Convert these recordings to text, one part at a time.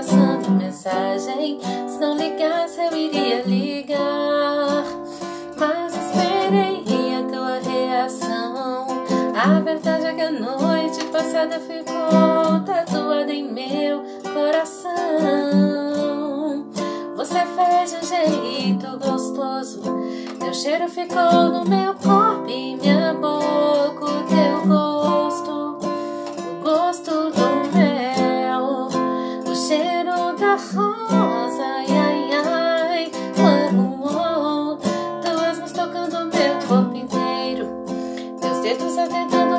passando mensagem. Se não ligasse, eu iria ligar. Mas esperei a tua reação. A verdade é que a noite passada ficou tatuada em meu coração. Você fez de um jeito gostoso. Teu cheiro ficou no meu corpo. rosa, ai ai ai, plano oh, oh, Tão tocando meu corpo inteiro, meus dedos adentrando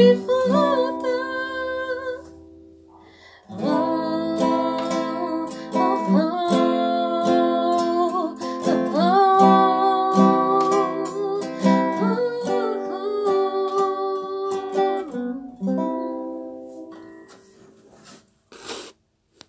sacrifice.